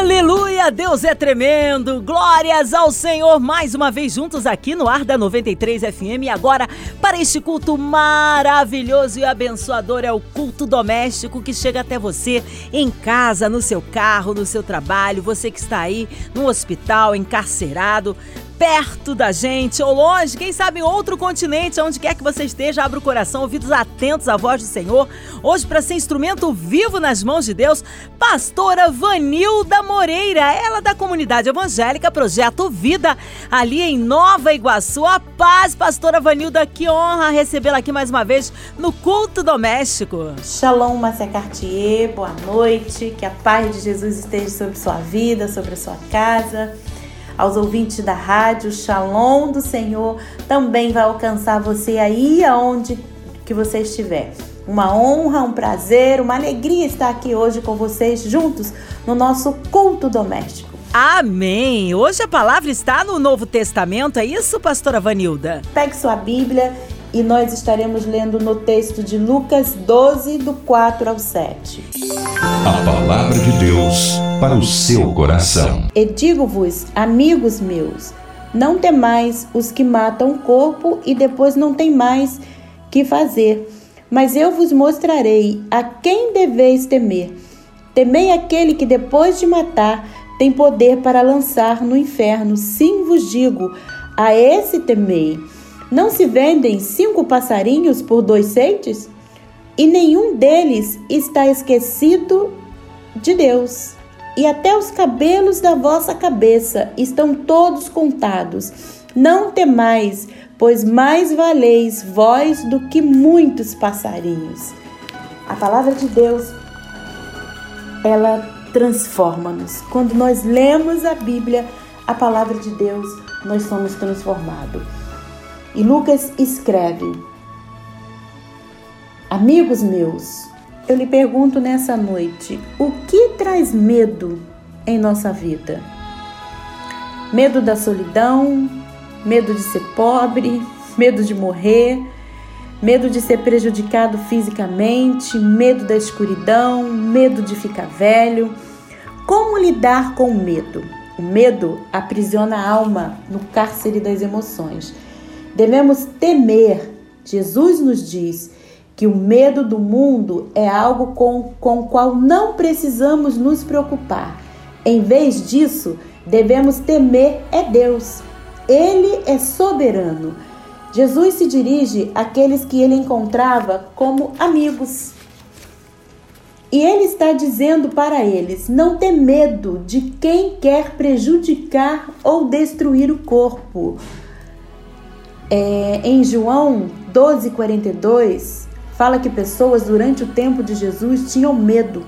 Aleluia, Deus é tremendo. Glórias ao Senhor. Mais uma vez juntos aqui no ar da 93 FM. Agora para este culto maravilhoso e abençoador é o culto doméstico que chega até você em casa, no seu carro, no seu trabalho, você que está aí no hospital, encarcerado perto da gente ou longe, quem sabe em outro continente, onde quer que você esteja, abra o coração, ouvidos atentos à voz do Senhor. Hoje, para ser instrumento vivo nas mãos de Deus, pastora Vanilda Moreira, ela da comunidade evangélica Projeto Vida, ali em Nova Iguaçu. A paz, pastora Vanilda, que honra recebê-la aqui mais uma vez no culto doméstico. Shalom, Márcia Cartier, boa noite, que a paz de Jesus esteja sobre sua vida, sobre sua casa aos ouvintes da rádio, o Shalom do Senhor também vai alcançar você aí aonde que você estiver. Uma honra, um prazer, uma alegria estar aqui hoje com vocês juntos no nosso culto doméstico. Amém! Hoje a palavra está no Novo Testamento, é isso, pastora Vanilda? Pegue sua Bíblia e nós estaremos lendo no texto de Lucas 12, do 4 ao 7. A palavra de Deus para o seu coração. E digo-vos, amigos meus, não temais os que matam o corpo e depois não tem mais que fazer. Mas eu vos mostrarei a quem deveis temer. Temei aquele que depois de matar tem poder para lançar no inferno. Sim vos digo, a esse temei. Não se vendem cinco passarinhos por dois ceites? E nenhum deles está esquecido de Deus e até os cabelos da vossa cabeça estão todos contados. Não temais, pois mais valeis vós do que muitos passarinhos. A palavra de Deus, ela transforma-nos. Quando nós lemos a Bíblia, a palavra de Deus, nós somos transformados. E Lucas escreve: Amigos meus, eu lhe pergunto nessa noite: o que traz medo em nossa vida? Medo da solidão, medo de ser pobre, medo de morrer, medo de ser prejudicado fisicamente, medo da escuridão, medo de ficar velho. Como lidar com o medo? O medo aprisiona a alma no cárcere das emoções. Devemos temer. Jesus nos diz que o medo do mundo é algo com, com o qual não precisamos nos preocupar. Em vez disso, devemos temer é Deus. Ele é soberano. Jesus se dirige àqueles que ele encontrava como amigos. E ele está dizendo para eles: não ter medo de quem quer prejudicar ou destruir o corpo. É, em João 12,42, fala que pessoas durante o tempo de Jesus tinham medo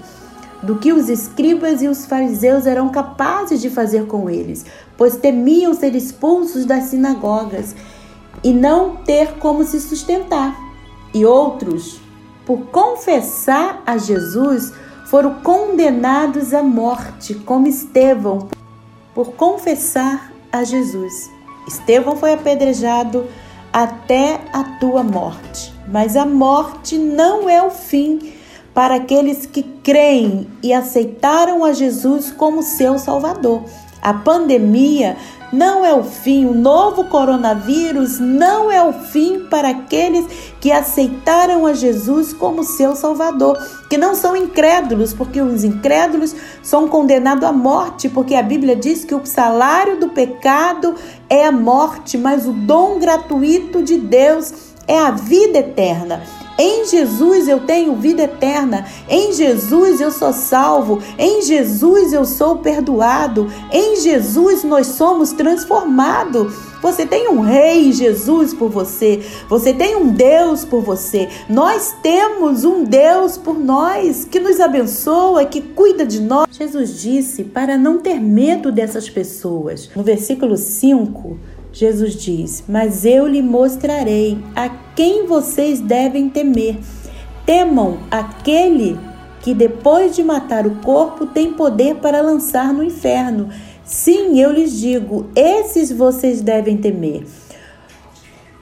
do que os escribas e os fariseus eram capazes de fazer com eles, pois temiam ser expulsos das sinagogas e não ter como se sustentar. E outros, por confessar a Jesus, foram condenados à morte, como Estevão, por confessar a Jesus. Estevão foi apedrejado até a tua morte. Mas a morte não é o fim para aqueles que creem e aceitaram a Jesus como seu Salvador. A pandemia não é o fim, o novo coronavírus não é o fim para aqueles que aceitaram a Jesus como seu Salvador, que não são incrédulos, porque os incrédulos são condenados à morte, porque a Bíblia diz que o salário do pecado é a morte, mas o dom gratuito de Deus é a vida eterna. Em Jesus eu tenho vida eterna. Em Jesus eu sou salvo. Em Jesus eu sou perdoado. Em Jesus nós somos transformados. Você tem um rei Jesus por você. Você tem um Deus por você. Nós temos um Deus por nós que nos abençoa, que cuida de nós. Jesus disse para não ter medo dessas pessoas. No versículo 5, Jesus diz: Mas eu lhe mostrarei a quem vocês devem temer. Temam aquele que, depois de matar o corpo, tem poder para lançar no inferno. Sim, eu lhes digo, esses vocês devem temer.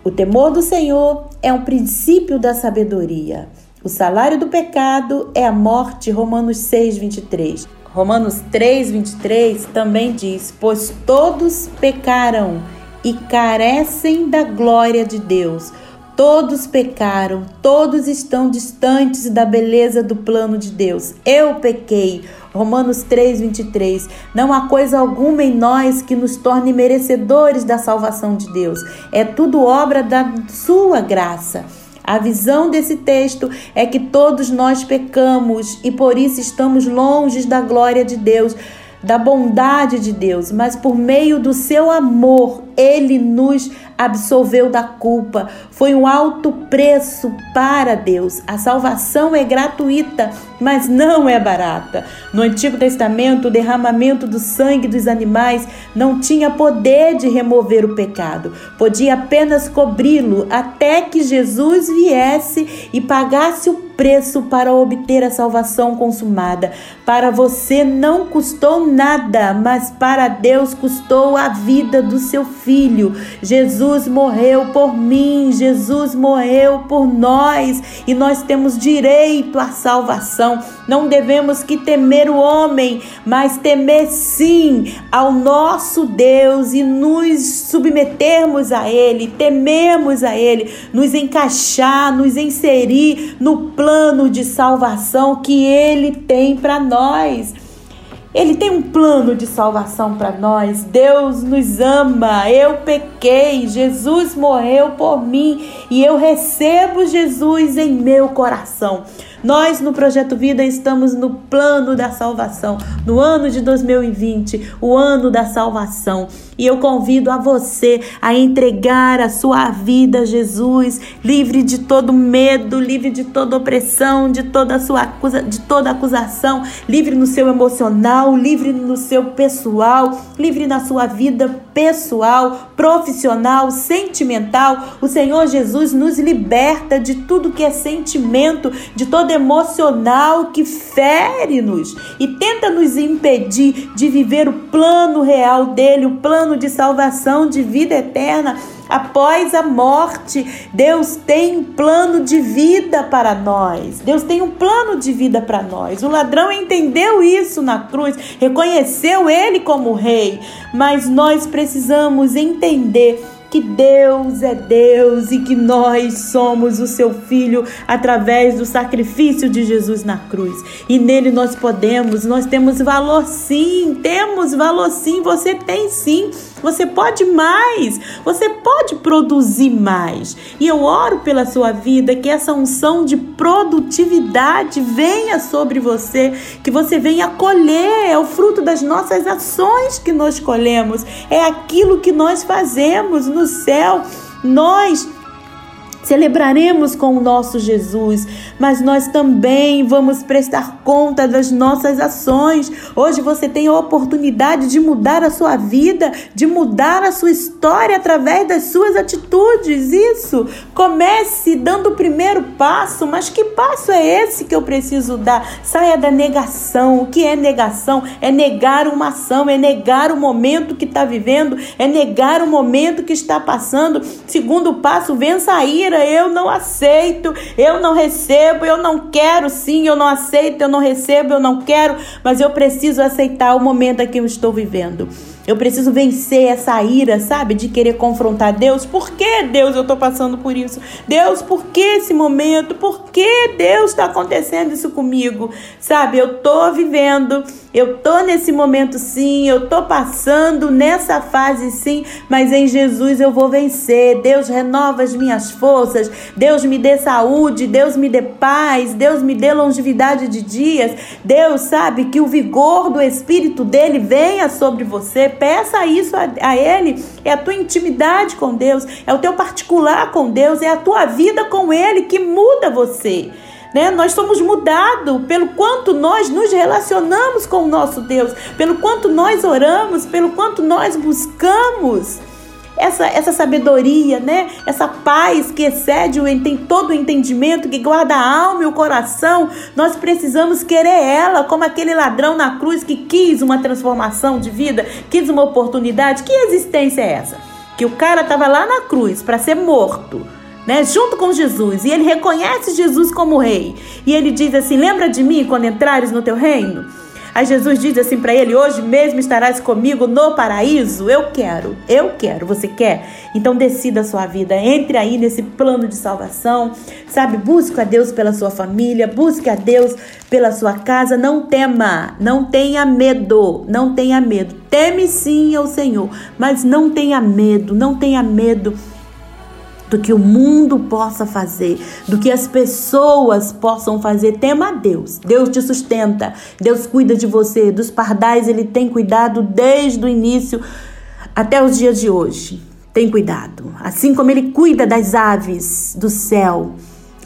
O temor do Senhor é um princípio da sabedoria. O salário do pecado é a morte, Romanos 6, 23. Romanos 3, 23 também diz: Pois todos pecaram e carecem da glória de Deus. Todos pecaram, todos estão distantes da beleza do plano de Deus. Eu pequei. Romanos 3, 23. Não há coisa alguma em nós que nos torne merecedores da salvação de Deus. É tudo obra da Sua graça. A visão desse texto é que todos nós pecamos e por isso estamos longe da glória de Deus, da bondade de Deus, mas por meio do seu amor, ele nos absolveu da culpa. Foi um alto preço para Deus. A salvação é gratuita, mas não é barata. No Antigo Testamento, o derramamento do sangue dos animais não tinha poder de remover o pecado, podia apenas cobri-lo até que Jesus viesse e pagasse o preço para obter a salvação consumada. Para você não custou nada, mas para Deus custou a vida do seu filho. Jesus morreu por mim, Jesus morreu por nós e nós temos direito à salvação. Não devemos que temer o homem, mas temer sim ao nosso Deus e nos submetermos a ele, temermos a ele, nos encaixar, nos inserir no plano de salvação que ele tem para nós. Ele tem um plano de salvação para nós. Deus nos ama. Eu pequei, Jesus morreu por mim e eu recebo Jesus em meu coração. Nós no Projeto Vida estamos no plano da salvação, no ano de 2020, o ano da salvação. E eu convido a você a entregar a sua vida a Jesus, livre de todo medo, livre de toda opressão, de toda sua acusa, de toda acusação, livre no seu emocional, livre no seu pessoal, livre na sua vida pessoal, profissional, sentimental. O Senhor Jesus nos liberta de tudo que é sentimento, de todo emocional que fere-nos e tenta nos impedir de viver o plano real dele, o plano de salvação, de vida eterna após a morte. Deus tem um plano de vida para nós. Deus tem um plano de vida para nós. O ladrão entendeu isso na cruz, reconheceu ele como rei, mas nós precisamos entender que Deus é Deus e que nós somos o seu filho através do sacrifício de Jesus na cruz. E nele nós podemos, nós temos valor sim, temos valor sim, você tem sim. Você pode mais, você pode produzir mais. E eu oro pela sua vida que essa unção de produtividade venha sobre você, que você venha colher, é o fruto das nossas ações que nós colhemos, é aquilo que nós fazemos no céu. Nós Celebraremos com o nosso Jesus, mas nós também vamos prestar conta das nossas ações. Hoje você tem a oportunidade de mudar a sua vida, de mudar a sua história através das suas atitudes. Isso. Comece dando o primeiro passo, mas que passo é esse que eu preciso dar? Saia da negação. O que é negação? É negar uma ação, é negar o momento que está vivendo, é negar o momento que está passando. Segundo passo, vença a ira eu não aceito, eu não recebo, eu não quero, sim, eu não aceito, eu não recebo, eu não quero, mas eu preciso aceitar o momento que eu estou vivendo. Eu preciso vencer essa ira, sabe? De querer confrontar Deus. Por que, Deus, eu estou passando por isso? Deus, por que esse momento? Por que Deus está acontecendo isso comigo? Sabe? Eu estou vivendo, eu estou nesse momento sim, eu estou passando nessa fase sim, mas em Jesus eu vou vencer. Deus renova as minhas forças, Deus me dê saúde, Deus me dê paz, Deus me dê longevidade de dias. Deus sabe que o vigor do Espírito dele venha sobre você peça isso a, a Ele. É a tua intimidade com Deus, é o teu particular com Deus, é a tua vida com Ele que muda você. Né? Nós somos mudados pelo quanto nós nos relacionamos com o nosso Deus, pelo quanto nós oramos, pelo quanto nós buscamos. essa, essa sabedoria, né? Essa paz que excede o, tem todo o entendimento, que guarda a alma e o coração. Nós precisamos querer ela, como aquele ladrão na cruz que quis uma transformação de vida, quis uma oportunidade. Que existência é essa? Que o cara estava lá na cruz para ser morto. Né, junto com Jesus, e ele reconhece Jesus como rei, e ele diz assim: Lembra de mim quando entrares no teu reino? Aí Jesus diz assim para ele: Hoje mesmo estarás comigo no paraíso. Eu quero, eu quero. Você quer? Então decida a sua vida. Entre aí nesse plano de salvação. Sabe? Busque a Deus pela sua família. Busque a Deus pela sua casa. Não tema, não tenha medo. Não tenha medo. Teme sim ao Senhor, mas não tenha medo. Não tenha medo do que o mundo possa fazer, do que as pessoas possam fazer. Tema a Deus. Deus te sustenta, Deus cuida de você. Dos pardais, Ele tem cuidado desde o início até os dias de hoje. Tem cuidado. Assim como Ele cuida das aves do céu.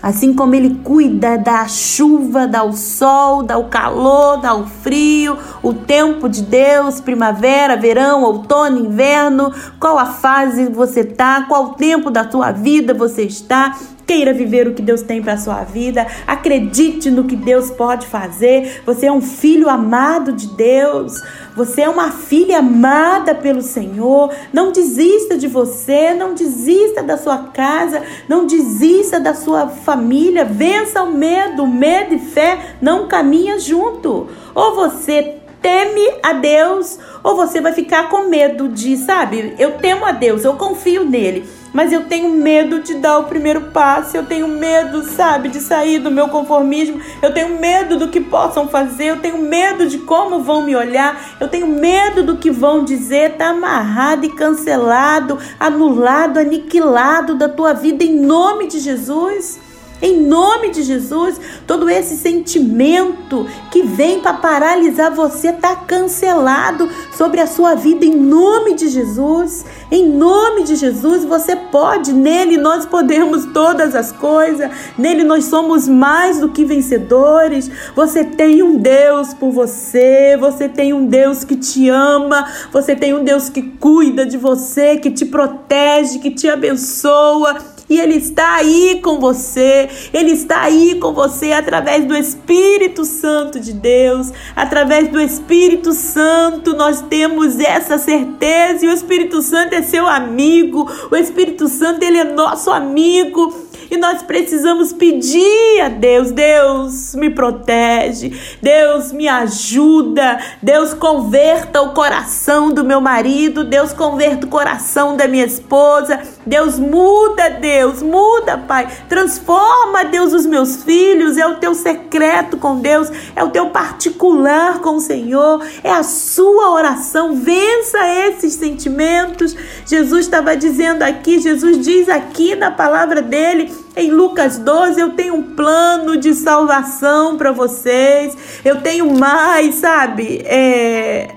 Assim como ele cuida da chuva, dá o sol, dá o calor, dá o frio, o tempo de Deus, primavera, verão, outono, inverno, qual a fase você tá, qual o tempo da tua vida você está. Queira viver o que Deus tem para sua vida. Acredite no que Deus pode fazer. Você é um filho amado de Deus. Você é uma filha amada pelo Senhor. Não desista de você, não desista da sua casa, não desista da sua família. Vença o medo. Medo e fé não caminham junto. Ou você teme a Deus, ou você vai ficar com medo de, sabe? Eu temo a Deus, eu confio nele mas eu tenho medo de dar o primeiro passo, eu tenho medo, sabe, de sair do meu conformismo, eu tenho medo do que possam fazer, eu tenho medo de como vão me olhar, eu tenho medo do que vão dizer, tá amarrado e cancelado, anulado, aniquilado da tua vida em nome de Jesus. Em nome de Jesus, todo esse sentimento que vem para paralisar você está cancelado sobre a sua vida em nome de Jesus. Em nome de Jesus, você pode, nele nós podemos todas as coisas, nele nós somos mais do que vencedores. Você tem um Deus por você, você tem um Deus que te ama, você tem um Deus que cuida de você, que te protege, que te abençoa e Ele está aí com você, Ele está aí com você através do Espírito Santo de Deus, através do Espírito Santo nós temos essa certeza. E o Espírito Santo é seu amigo, o Espírito Santo ele é nosso amigo e nós precisamos pedir a Deus: Deus me protege, Deus me ajuda, Deus converta o coração do meu marido, Deus converta o coração da minha esposa, Deus muda, Deus, muda, Pai, transforma, Deus, os meus filhos, é o teu secreto com Deus, é o teu particular com o Senhor, é a sua oração, vença esses sentimentos. Jesus estava dizendo aqui, Jesus diz aqui na palavra dele em Lucas 12, eu tenho um plano de salvação para vocês. Eu tenho mais, sabe? É...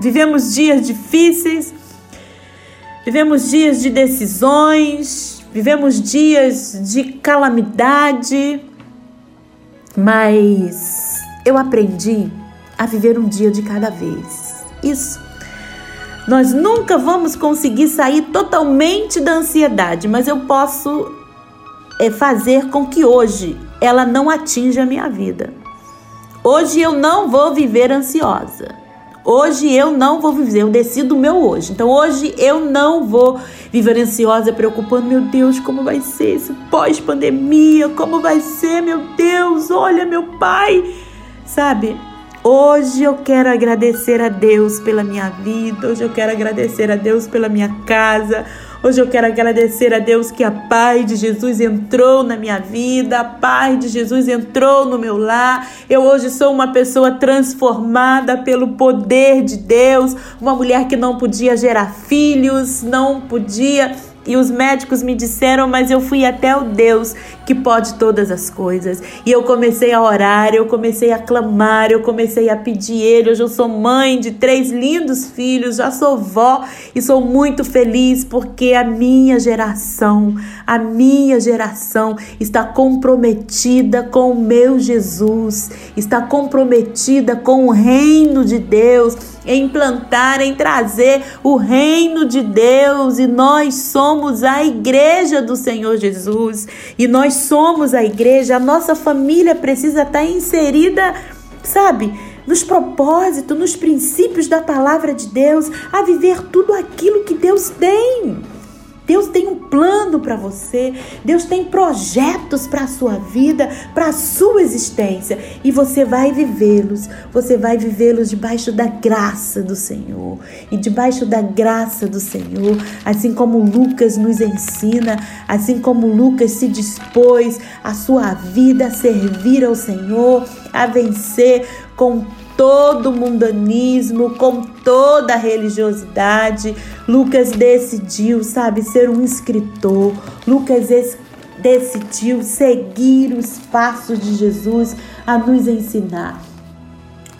Vivemos dias difíceis, vivemos dias de decisões, vivemos dias de calamidade, mas eu aprendi a viver um dia de cada vez. Isso. Nós nunca vamos conseguir sair totalmente da ansiedade, mas eu posso é fazer com que hoje ela não atinja a minha vida. Hoje eu não vou viver ansiosa. Hoje eu não vou viver, eu decido o meu hoje. Então hoje eu não vou viver ansiosa, preocupando, meu Deus, como vai ser esse pós-pandemia? Como vai ser, meu Deus? Olha, meu pai. Sabe? Hoje eu quero agradecer a Deus pela minha vida, hoje eu quero agradecer a Deus pela minha casa, Hoje eu quero agradecer a Deus que a paz de Jesus entrou na minha vida, a paz de Jesus entrou no meu lar. Eu hoje sou uma pessoa transformada pelo poder de Deus, uma mulher que não podia gerar filhos, não podia e os médicos me disseram, mas eu fui até o Deus que pode todas as coisas. E eu comecei a orar, eu comecei a clamar, eu comecei a pedir Ele. Hoje eu sou mãe de três lindos filhos, já sou vó e sou muito feliz porque a minha geração, a minha geração está comprometida com o meu Jesus, está comprometida com o reino de Deus em implantar, em trazer o reino de Deus, e nós somos a igreja do Senhor Jesus, e nós somos a igreja, a nossa família precisa estar inserida, sabe? Nos propósitos, nos princípios da palavra de Deus, a viver tudo aquilo que Deus tem. Deus tem um plano para você, Deus tem projetos para a sua vida, para a sua existência, e você vai vivê-los. Você vai vivê-los debaixo da graça do Senhor. E debaixo da graça do Senhor, assim como Lucas nos ensina, assim como Lucas se dispôs a sua vida a servir ao Senhor, a vencer com todo mundanismo, com toda a religiosidade. Lucas decidiu, sabe, ser um escritor. Lucas decidiu seguir os passos de Jesus a nos ensinar.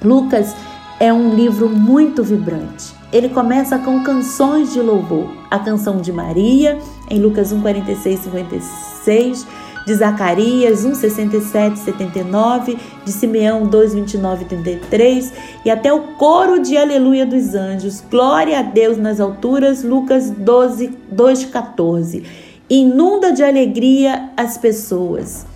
Lucas é um livro muito vibrante. Ele começa com canções de louvor. A canção de Maria, em Lucas 1, 46, 56 de Zacarias 1, 67, 79, de Simeão 2, 29 33 e até o coro de Aleluia dos anjos. Glória a Deus nas alturas, Lucas 12, 2, 14. Inunda de alegria as pessoas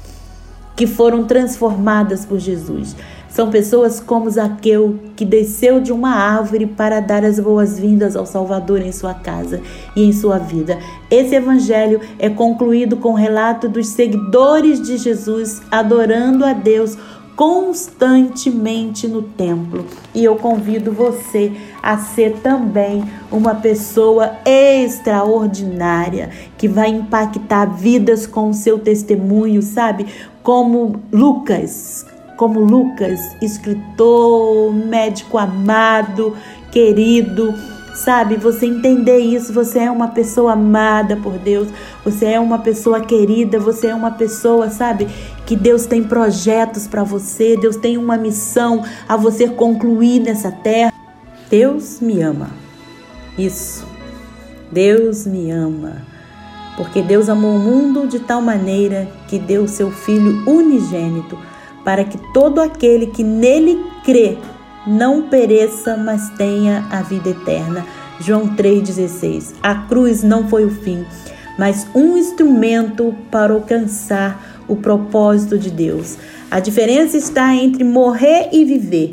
que foram transformadas por Jesus. São pessoas como Zaqueu, que desceu de uma árvore para dar as boas-vindas ao Salvador em sua casa e em sua vida. Esse evangelho é concluído com o relato dos seguidores de Jesus adorando a Deus constantemente no templo. E eu convido você a ser também uma pessoa extraordinária que vai impactar vidas com o seu testemunho, sabe? Como Lucas, como Lucas, escritor, médico amado, querido, sabe? Você entender isso, você é uma pessoa amada por Deus, você é uma pessoa querida, você é uma pessoa, sabe? Que Deus tem projetos para você, Deus tem uma missão a você concluir nessa terra. Deus me ama. Isso. Deus me ama. Porque Deus amou o mundo de tal maneira que deu seu filho unigênito para que todo aquele que nele crê não pereça, mas tenha a vida eterna. João 3,16. A cruz não foi o fim, mas um instrumento para alcançar o propósito de Deus. A diferença está entre morrer e viver,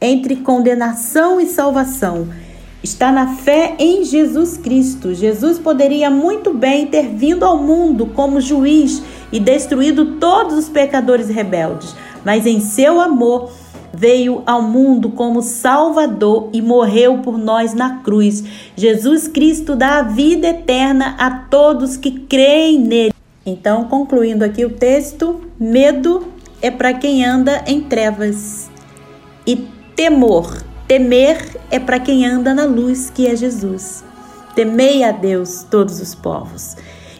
entre condenação e salvação. Está na fé em Jesus Cristo. Jesus poderia muito bem ter vindo ao mundo como juiz e destruído todos os pecadores rebeldes, mas em seu amor veio ao mundo como Salvador e morreu por nós na cruz. Jesus Cristo dá a vida eterna a todos que creem nele. Então, concluindo aqui o texto, medo é para quem anda em trevas e temor, temer é para quem anda na luz, que é Jesus. Temei a Deus todos os povos.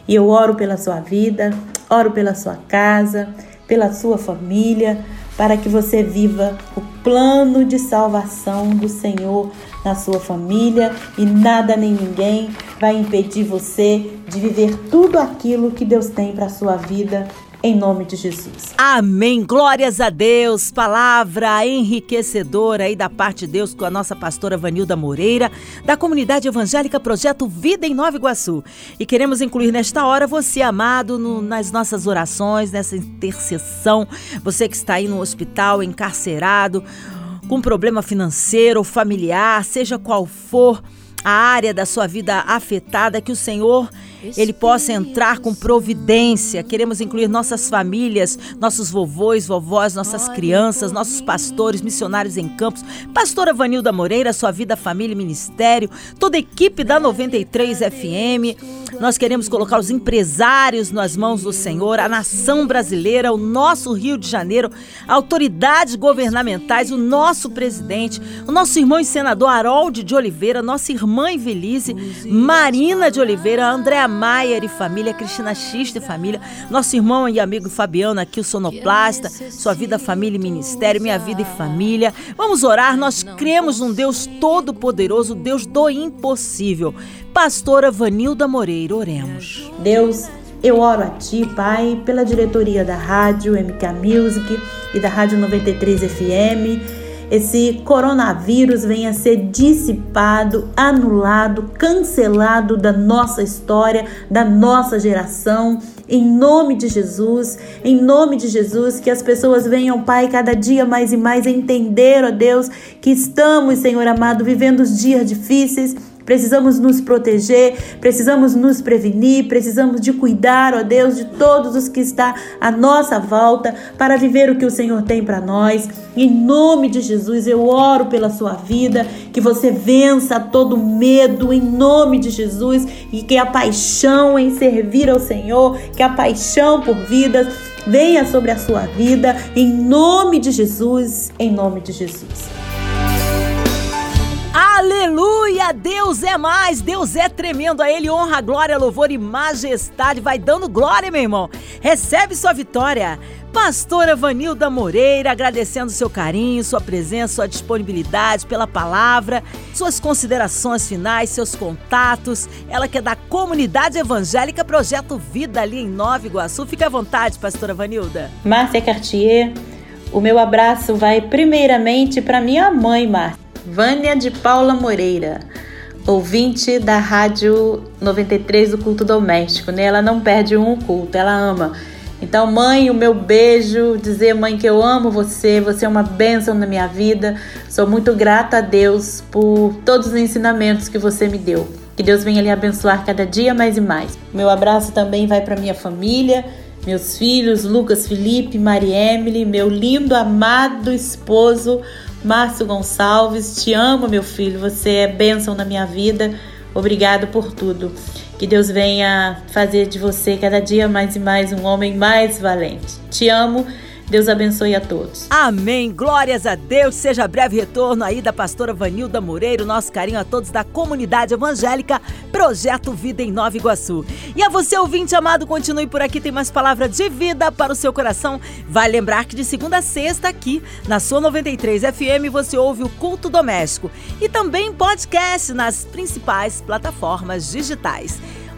E eu oro pela sua vida, oro pela sua casa, pela sua família, para que você viva o plano de salvação do Senhor na sua família e nada nem ninguém vai impedir você de viver tudo aquilo que Deus tem para sua vida em nome de Jesus. Amém. Glórias a Deus. Palavra enriquecedora aí da parte de Deus com a nossa pastora Vanilda Moreira, da comunidade evangélica Projeto Vida em Nova Iguaçu. E queremos incluir nesta hora você, amado, no, nas nossas orações, nessa intercessão. Você que está aí no hospital, encarcerado, com problema financeiro familiar, seja qual for a área da sua vida afetada, que o Senhor ele possa entrar com providência. Queremos incluir nossas famílias, nossos vovôs, vovós, nossas crianças, nossos pastores, missionários em campos. Pastora Vanilda Moreira, sua vida, família e ministério, toda a equipe da 93 FM, Nós queremos colocar os empresários nas mãos do Senhor, a nação brasileira, o nosso Rio de Janeiro, autoridades governamentais, o nosso presidente, o nosso irmão e senador Harold de Oliveira, nossa irmã Invelise, Marina de Oliveira, Andréa Maier e família, Cristina Xista e família, nosso irmão e amigo Fabiano aqui, o sonoplasta, sua vida, família e ministério, minha vida e família. Vamos orar, nós cremos num Deus todo-poderoso, Deus do impossível. Pastora Vanilda Moreira, oremos. Deus, eu oro a Ti, Pai, pela diretoria da rádio MK Music e da Rádio 93 FM esse coronavírus venha ser dissipado, anulado, cancelado da nossa história, da nossa geração. Em nome de Jesus, em nome de Jesus, que as pessoas venham, Pai, cada dia mais e mais entender, ó Deus, que estamos, Senhor amado, vivendo os dias difíceis Precisamos nos proteger, precisamos nos prevenir, precisamos de cuidar, ó Deus, de todos os que está à nossa volta para viver o que o Senhor tem para nós. Em nome de Jesus, eu oro pela sua vida, que você vença todo medo em nome de Jesus e que a paixão em servir ao Senhor, que a paixão por vidas venha sobre a sua vida em nome de Jesus, em nome de Jesus. Aleluia! Deus é mais, Deus é tremendo. A Ele honra, glória, louvor e majestade. Vai dando glória, meu irmão. Recebe sua vitória. Pastora Vanilda Moreira, agradecendo seu carinho, sua presença, sua disponibilidade pela palavra, suas considerações finais, seus contatos. Ela que é da comunidade evangélica Projeto Vida ali em Nova Iguaçu. Fique à vontade, pastora Vanilda. Márcia Cartier, o meu abraço vai primeiramente para minha mãe, Márcia Vânia de Paula Moreira, ouvinte da Rádio 93 do Culto Doméstico, né? Ela não perde um culto, ela ama. Então, mãe, o meu beijo, dizer, mãe, que eu amo você, você é uma bênção na minha vida. Sou muito grata a Deus por todos os ensinamentos que você me deu. Que Deus venha lhe abençoar cada dia mais e mais. Meu abraço também vai para minha família, meus filhos, Lucas Felipe, Maria Emily, meu lindo, amado esposo, Márcio Gonçalves, te amo, meu filho. Você é bênção na minha vida. Obrigado por tudo. Que Deus venha fazer de você cada dia mais e mais um homem mais valente. Te amo Deus abençoe a todos. Amém. Glórias a Deus. Seja breve retorno aí da pastora Vanilda Moreira. Nosso carinho a todos da comunidade evangélica Projeto Vida em Nova Iguaçu. E a você, ouvinte amado, continue por aqui. Tem mais palavra de vida para o seu coração. Vai lembrar que de segunda a sexta aqui na sua 93 FM você ouve o Culto Doméstico e também podcast nas principais plataformas digitais.